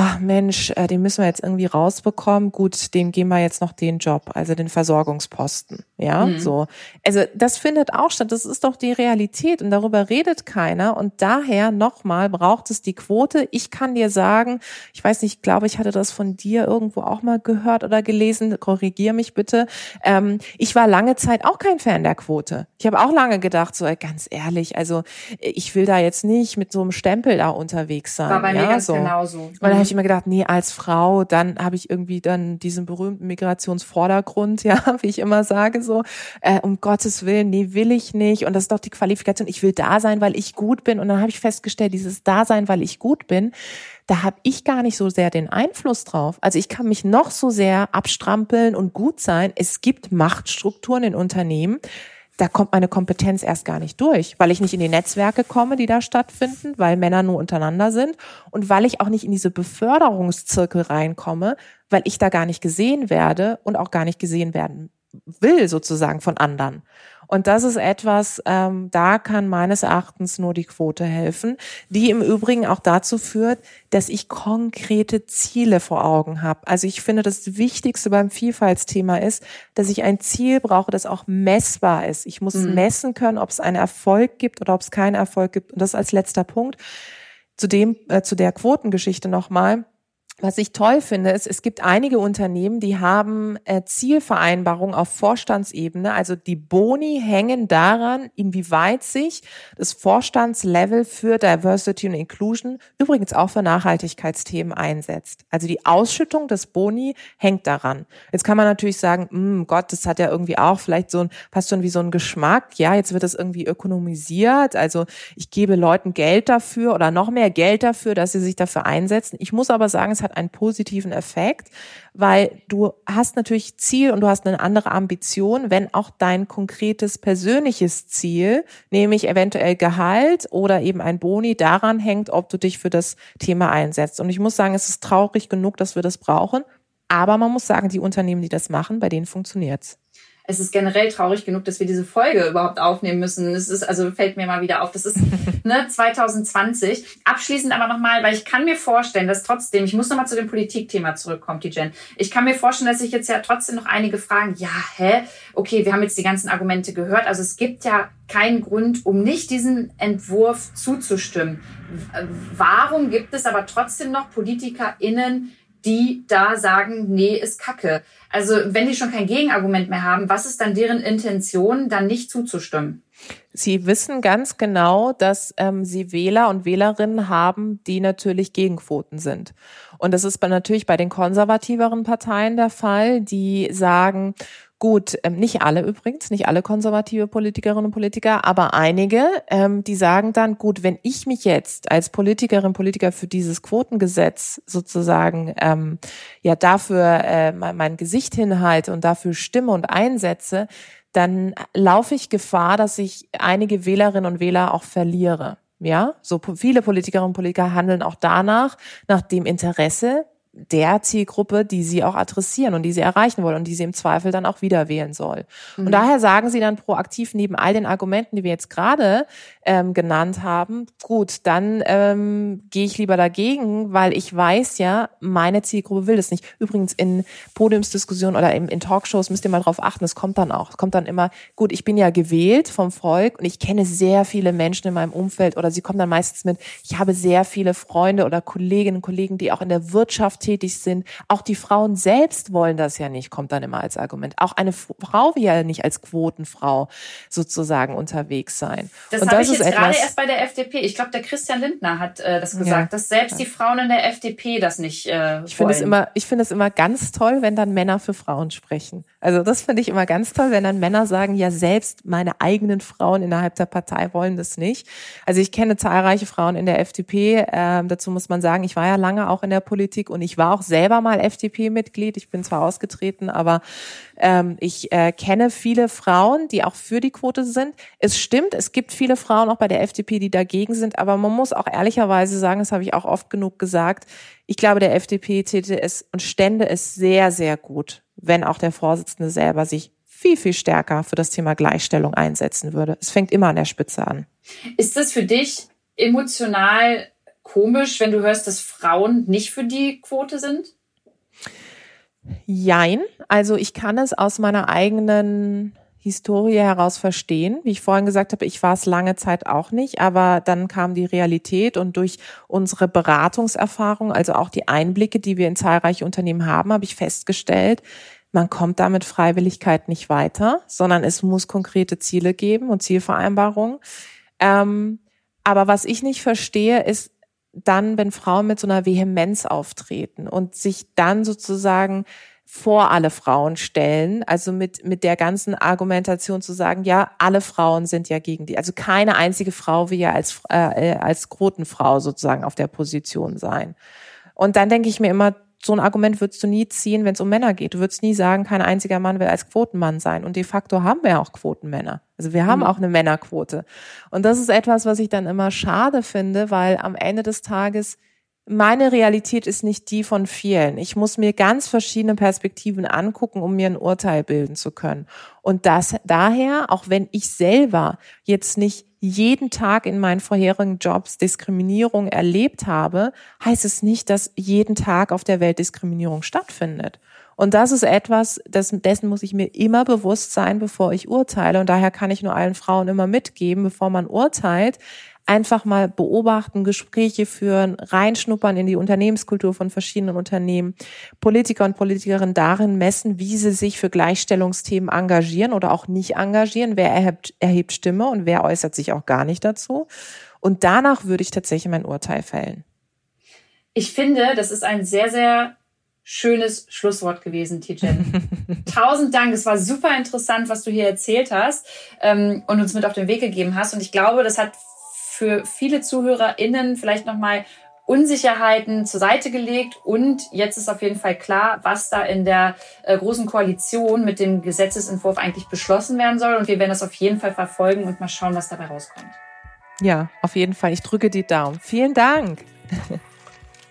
ach Mensch, äh, den müssen wir jetzt irgendwie rausbekommen. Gut, dem geben wir jetzt noch den Job, also den Versorgungsposten. Ja, mhm. so. Also das findet auch statt. Das ist doch die Realität und darüber redet keiner. Und daher nochmal braucht es die Quote. Ich kann dir sagen, ich weiß nicht, ich glaube, ich hatte das von dir irgendwo auch mal gehört oder gelesen. Korrigier mich bitte. Ähm, ich war lange Zeit auch kein Fan der Quote. Ich habe auch lange gedacht, so ganz ehrlich, also ich will da jetzt nicht mit so einem Stempel da unterwegs sein. War bei ja, mir ganz so. genauso. Habe ich immer gedacht, nee, als Frau, dann habe ich irgendwie dann diesen berühmten Migrationsvordergrund, ja, wie ich immer sage, so, äh, um Gottes Willen, nee, will ich nicht. Und das ist doch die Qualifikation, ich will da sein, weil ich gut bin. Und dann habe ich festgestellt, dieses Dasein, weil ich gut bin, da habe ich gar nicht so sehr den Einfluss drauf. Also ich kann mich noch so sehr abstrampeln und gut sein. Es gibt Machtstrukturen in Unternehmen, da kommt meine Kompetenz erst gar nicht durch, weil ich nicht in die Netzwerke komme, die da stattfinden, weil Männer nur untereinander sind und weil ich auch nicht in diese Beförderungszirkel reinkomme, weil ich da gar nicht gesehen werde und auch gar nicht gesehen werden will sozusagen von anderen. Und das ist etwas, ähm, da kann meines Erachtens nur die Quote helfen, die im Übrigen auch dazu führt, dass ich konkrete Ziele vor Augen habe. Also ich finde, das Wichtigste beim Vielfaltsthema ist, dass ich ein Ziel brauche, das auch messbar ist. Ich muss mhm. messen können, ob es einen Erfolg gibt oder ob es keinen Erfolg gibt. Und das als letzter Punkt zu dem, äh, zu der Quotengeschichte nochmal. Was ich toll finde, ist, es gibt einige Unternehmen, die haben äh, Zielvereinbarungen auf Vorstandsebene. Also die Boni hängen daran, inwieweit sich das Vorstandslevel für Diversity und Inclusion, übrigens auch für Nachhaltigkeitsthemen einsetzt. Also die Ausschüttung des Boni hängt daran. Jetzt kann man natürlich sagen, hm, Gott, das hat ja irgendwie auch vielleicht so ein, fast schon wie so ein Geschmack. Ja, jetzt wird das irgendwie ökonomisiert. Also ich gebe Leuten Geld dafür oder noch mehr Geld dafür, dass sie sich dafür einsetzen. Ich muss aber sagen, es hat einen positiven Effekt, weil du hast natürlich Ziel und du hast eine andere Ambition, wenn auch dein konkretes persönliches Ziel, nämlich eventuell Gehalt oder eben ein Boni daran hängt, ob du dich für das Thema einsetzt. Und ich muss sagen, es ist traurig genug, dass wir das brauchen. Aber man muss sagen, die Unternehmen, die das machen, bei denen funktioniert's es ist generell traurig genug, dass wir diese Folge überhaupt aufnehmen müssen. Es ist, also fällt mir mal wieder auf, das ist ne, 2020. Abschließend aber nochmal, weil ich kann mir vorstellen, dass trotzdem, ich muss nochmal zu dem Politikthema zurückkommen, die Jen. Ich kann mir vorstellen, dass sich jetzt ja trotzdem noch einige fragen, ja, hä? Okay, wir haben jetzt die ganzen Argumente gehört. Also es gibt ja keinen Grund, um nicht diesem Entwurf zuzustimmen. Warum gibt es aber trotzdem noch PolitikerInnen, die da sagen, nee, ist Kacke. Also wenn die schon kein Gegenargument mehr haben, was ist dann deren Intention, dann nicht zuzustimmen? Sie wissen ganz genau, dass ähm, Sie Wähler und Wählerinnen haben, die natürlich Gegenquoten sind. Und das ist natürlich bei den konservativeren Parteien der Fall, die sagen, Gut, ähm, nicht alle übrigens, nicht alle konservative Politikerinnen und Politiker, aber einige, ähm, die sagen dann, gut, wenn ich mich jetzt als Politikerin, Politiker für dieses Quotengesetz sozusagen ähm, ja dafür äh, mein, mein Gesicht hinhalte und dafür stimme und einsetze, dann laufe ich Gefahr, dass ich einige Wählerinnen und Wähler auch verliere. Ja, so viele Politikerinnen und Politiker handeln auch danach, nach dem Interesse der Zielgruppe, die sie auch adressieren und die sie erreichen wollen und die sie im Zweifel dann auch wieder wählen soll. Mhm. Und daher sagen sie dann proaktiv neben all den Argumenten, die wir jetzt gerade ähm, genannt haben, gut, dann ähm, gehe ich lieber dagegen, weil ich weiß ja, meine Zielgruppe will das nicht. Übrigens in Podiumsdiskussionen oder in, in Talkshows müsst ihr mal drauf achten, es kommt dann auch. Es kommt dann immer, gut, ich bin ja gewählt vom Volk und ich kenne sehr viele Menschen in meinem Umfeld oder sie kommen dann meistens mit, ich habe sehr viele Freunde oder Kolleginnen und Kollegen, die auch in der Wirtschaft tätig sind. Auch die Frauen selbst wollen das ja nicht, kommt dann immer als Argument. Auch eine Frau will ja nicht als Quotenfrau sozusagen unterwegs sein. Das habe ich jetzt gerade erst bei der FDP. Ich glaube, der Christian Lindner hat äh, das gesagt, ja. dass selbst die Frauen in der FDP das nicht äh, Ich finde es immer, ich finde es immer ganz toll, wenn dann Männer für Frauen sprechen. Also das finde ich immer ganz toll, wenn dann Männer sagen, ja selbst meine eigenen Frauen innerhalb der Partei wollen das nicht. Also ich kenne zahlreiche Frauen in der FDP. Ähm, dazu muss man sagen, ich war ja lange auch in der Politik und ich war auch selber mal FDP-Mitglied. Ich bin zwar ausgetreten, aber ähm, ich äh, kenne viele Frauen, die auch für die Quote sind. Es stimmt, es gibt viele Frauen auch bei der FDP, die dagegen sind, aber man muss auch ehrlicherweise sagen, das habe ich auch oft genug gesagt, ich glaube, der FDP täte es und stände es sehr, sehr gut, wenn auch der Vorsitzende selber sich viel, viel stärker für das Thema Gleichstellung einsetzen würde. Es fängt immer an der Spitze an. Ist das für dich emotional komisch, wenn du hörst, dass Frauen nicht für die Quote sind? Jein. Also ich kann es aus meiner eigenen Historie heraus verstehen. Wie ich vorhin gesagt habe, ich war es lange Zeit auch nicht, aber dann kam die Realität und durch unsere Beratungserfahrung, also auch die Einblicke, die wir in zahlreiche Unternehmen haben, habe ich festgestellt, man kommt da mit Freiwilligkeit nicht weiter, sondern es muss konkrete Ziele geben und Zielvereinbarungen. Ähm, aber was ich nicht verstehe, ist dann, wenn Frauen mit so einer Vehemenz auftreten und sich dann sozusagen vor alle Frauen stellen, also mit, mit der ganzen Argumentation zu sagen, ja, alle Frauen sind ja gegen die, also keine einzige Frau will ja als, äh, als Quotenfrau sozusagen auf der Position sein. Und dann denke ich mir immer, so ein Argument würdest du nie ziehen, wenn es um Männer geht. Du würdest nie sagen, kein einziger Mann will als Quotenmann sein. Und de facto haben wir auch Quotenmänner. Also wir haben mhm. auch eine Männerquote. Und das ist etwas, was ich dann immer schade finde, weil am Ende des Tages meine Realität ist nicht die von vielen. Ich muss mir ganz verschiedene Perspektiven angucken, um mir ein Urteil bilden zu können. Und das daher, auch wenn ich selber jetzt nicht jeden Tag in meinen vorherigen Jobs Diskriminierung erlebt habe, heißt es nicht, dass jeden Tag auf der Welt Diskriminierung stattfindet. Und das ist etwas, dessen muss ich mir immer bewusst sein, bevor ich urteile. Und daher kann ich nur allen Frauen immer mitgeben, bevor man urteilt, einfach mal beobachten, Gespräche führen, reinschnuppern in die Unternehmenskultur von verschiedenen Unternehmen, Politiker und Politikerinnen darin messen, wie sie sich für Gleichstellungsthemen engagieren oder auch nicht engagieren, wer erhebt, erhebt Stimme und wer äußert sich auch gar nicht dazu. Und danach würde ich tatsächlich mein Urteil fällen. Ich finde, das ist ein sehr, sehr schönes Schlusswort gewesen, Tijen. Tausend Dank. Es war super interessant, was du hier erzählt hast ähm, und uns mit auf den Weg gegeben hast. Und ich glaube, das hat für viele ZuhörerInnen vielleicht nochmal Unsicherheiten zur Seite gelegt und jetzt ist auf jeden Fall klar, was da in der äh, großen Koalition mit dem Gesetzesentwurf eigentlich beschlossen werden soll und wir werden das auf jeden Fall verfolgen und mal schauen, was dabei rauskommt. Ja, auf jeden Fall. Ich drücke die Daumen. Vielen Dank.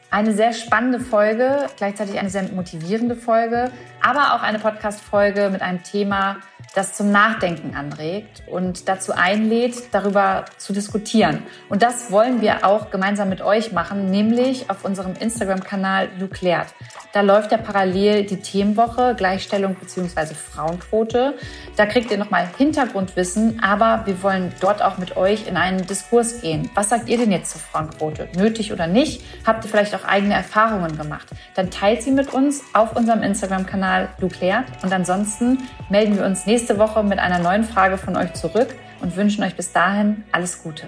Eine sehr spannende Folge, gleichzeitig eine sehr motivierende Folge, aber auch eine Podcast-Folge mit einem Thema, das zum Nachdenken anregt und dazu einlädt, darüber zu diskutieren. Und das wollen wir auch gemeinsam mit euch machen, nämlich auf unserem Instagram-Kanal Luklärt. Da läuft ja parallel die Themenwoche Gleichstellung bzw. Frauenquote. Da kriegt ihr nochmal Hintergrundwissen, aber wir wollen dort auch mit euch in einen Diskurs gehen. Was sagt ihr denn jetzt zur Frauenquote? Nötig oder nicht? Habt ihr vielleicht auch eigene Erfahrungen gemacht? Dann teilt sie mit uns auf unserem Instagram-Kanal YouTube-Kanal Luklärt. Und ansonsten melden wir uns nächste Woche mit einer neuen Frage von euch zurück und wünschen euch bis dahin alles Gute.